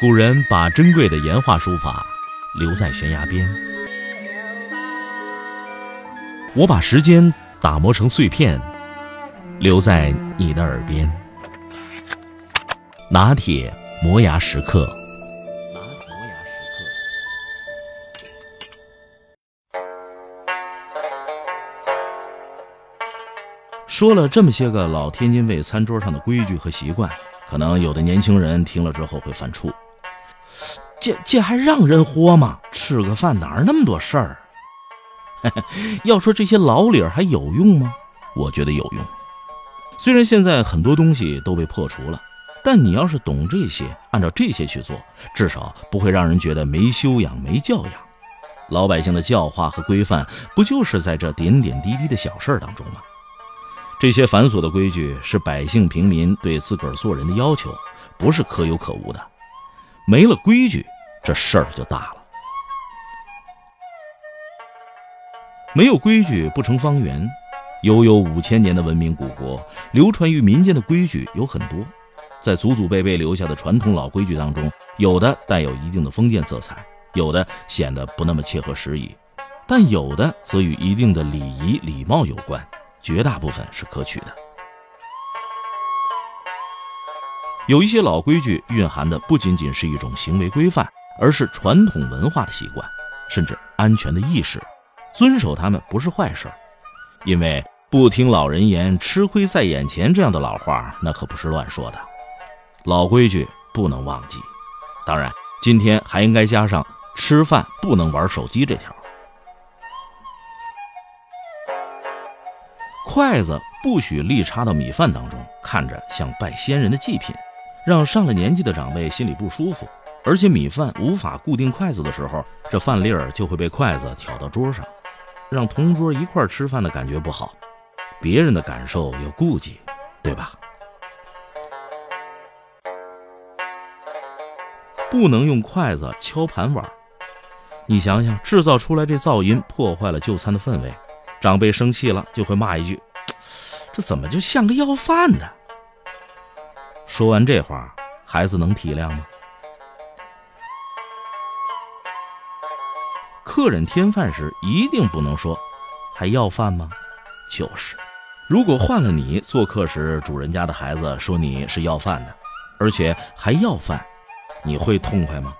古人把珍贵的岩画书法留在悬崖边，我把时间打磨成碎片，留在你的耳边。拿铁磨牙时刻。说了这么些个老天津卫餐桌上的规矩和习惯，可能有的年轻人听了之后会犯怵。这这还让人活吗？吃个饭哪儿那么多事儿？要说这些老理儿还有用吗？我觉得有用。虽然现在很多东西都被破除了，但你要是懂这些，按照这些去做，至少不会让人觉得没修养、没教养。老百姓的教化和规范，不就是在这点点滴滴的小事儿当中吗？这些繁琐的规矩是百姓平民对自个儿做人的要求，不是可有可无的。没了规矩，这事儿就大了。没有规矩不成方圆。悠悠五千年的文明古国，流传于民间的规矩有很多。在祖祖辈辈留下的传统老规矩当中，有的带有一定的封建色彩，有的显得不那么切合时宜，但有的则与一定的礼仪礼貌有关。绝大部分是可取的。有一些老规矩蕴含的不仅仅是一种行为规范，而是传统文化的习惯，甚至安全的意识。遵守他们不是坏事，因为不听老人言，吃亏在眼前这样的老话，那可不是乱说的。老规矩不能忘记。当然，今天还应该加上吃饭不能玩手机这条。筷子不许立插到米饭当中，看着像拜先人的祭品，让上了年纪的长辈心里不舒服。而且米饭无法固定筷子的时候，这饭粒儿就会被筷子挑到桌上，让同桌一块吃饭的感觉不好。别人的感受要顾及，对吧？不能用筷子敲盘碗，你想想，制造出来这噪音破坏了就餐的氛围。长辈生气了，就会骂一句：“这怎么就像个要饭的？”说完这话，孩子能体谅吗？客人添饭时一定不能说：“还要饭吗？”就是，如果换了你做客时，主人家的孩子说你是要饭的，而且还要饭，你会痛快吗？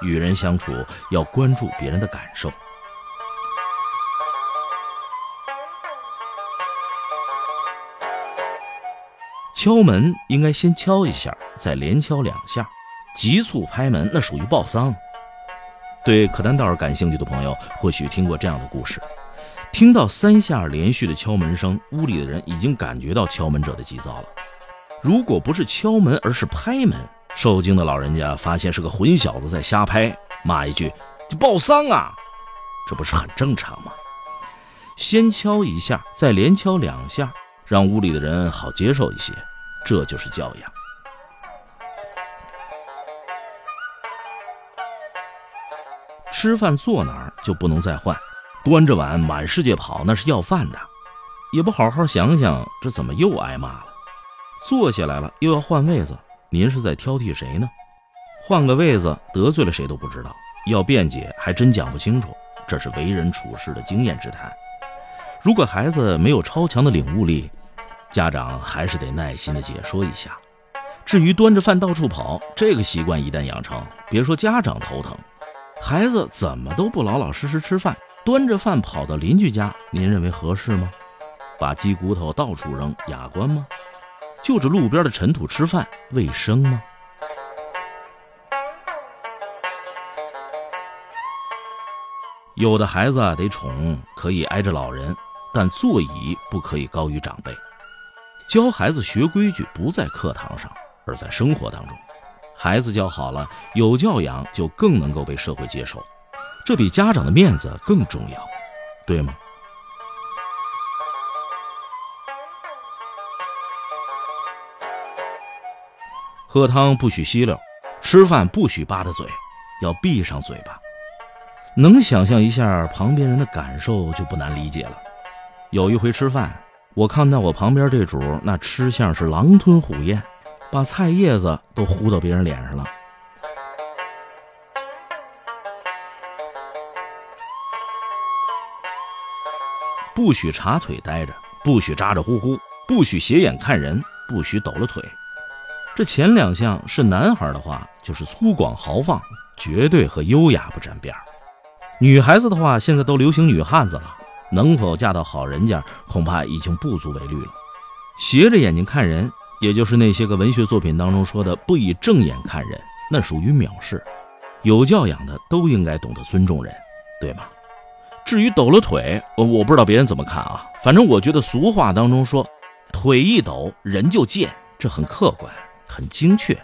与人相处要关注别人的感受。敲门应该先敲一下，再连敲两下，急促拍门那属于报丧。对可丹道尔感兴趣的朋友，或许听过这样的故事：听到三下连续的敲门声，屋里的人已经感觉到敲门者的急躁了。如果不是敲门，而是拍门，受惊的老人家发现是个混小子在瞎拍，骂一句：“报丧啊！”这不是很正常吗？先敲一下，再连敲两下。让屋里的人好接受一些，这就是教养。吃饭坐哪儿就不能再换，端着碗满世界跑那是要饭的，也不好好想想，这怎么又挨骂了？坐下来了又要换位子，您是在挑剔谁呢？换个位子得罪了谁都不知道，要辩解还真讲不清楚，这是为人处事的经验之谈。如果孩子没有超强的领悟力，家长还是得耐心的解说一下。至于端着饭到处跑这个习惯，一旦养成，别说家长头疼，孩子怎么都不老老实实吃饭，端着饭跑到邻居家，您认为合适吗？把鸡骨头到处扔，雅观吗？就着路边的尘土吃饭，卫生吗？有的孩子得宠，可以挨着老人，但座椅不可以高于长辈。教孩子学规矩不在课堂上，而在生活当中。孩子教好了，有教养就更能够被社会接受，这比家长的面子更重要，对吗？喝汤不许吸溜，吃饭不许吧嗒嘴，要闭上嘴巴。能想象一下旁边人的感受，就不难理解了。有一回吃饭。我看到我旁边这主那吃相是狼吞虎咽，把菜叶子都糊到别人脸上了。不许插腿待着，不许咋咋呼呼，不许斜眼看人，不许抖了腿。这前两项是男孩的话，就是粗犷豪放，绝对和优雅不沾边女孩子的话，现在都流行女汉子了，能否嫁到好人家，恐怕已经不足为虑了。斜着眼睛看人，也就是那些个文学作品当中说的不以正眼看人，那属于藐视。有教养的都应该懂得尊重人，对吗？至于抖了腿，我我不知道别人怎么看啊，反正我觉得俗话当中说，腿一抖人就贱，这很客观。很精确。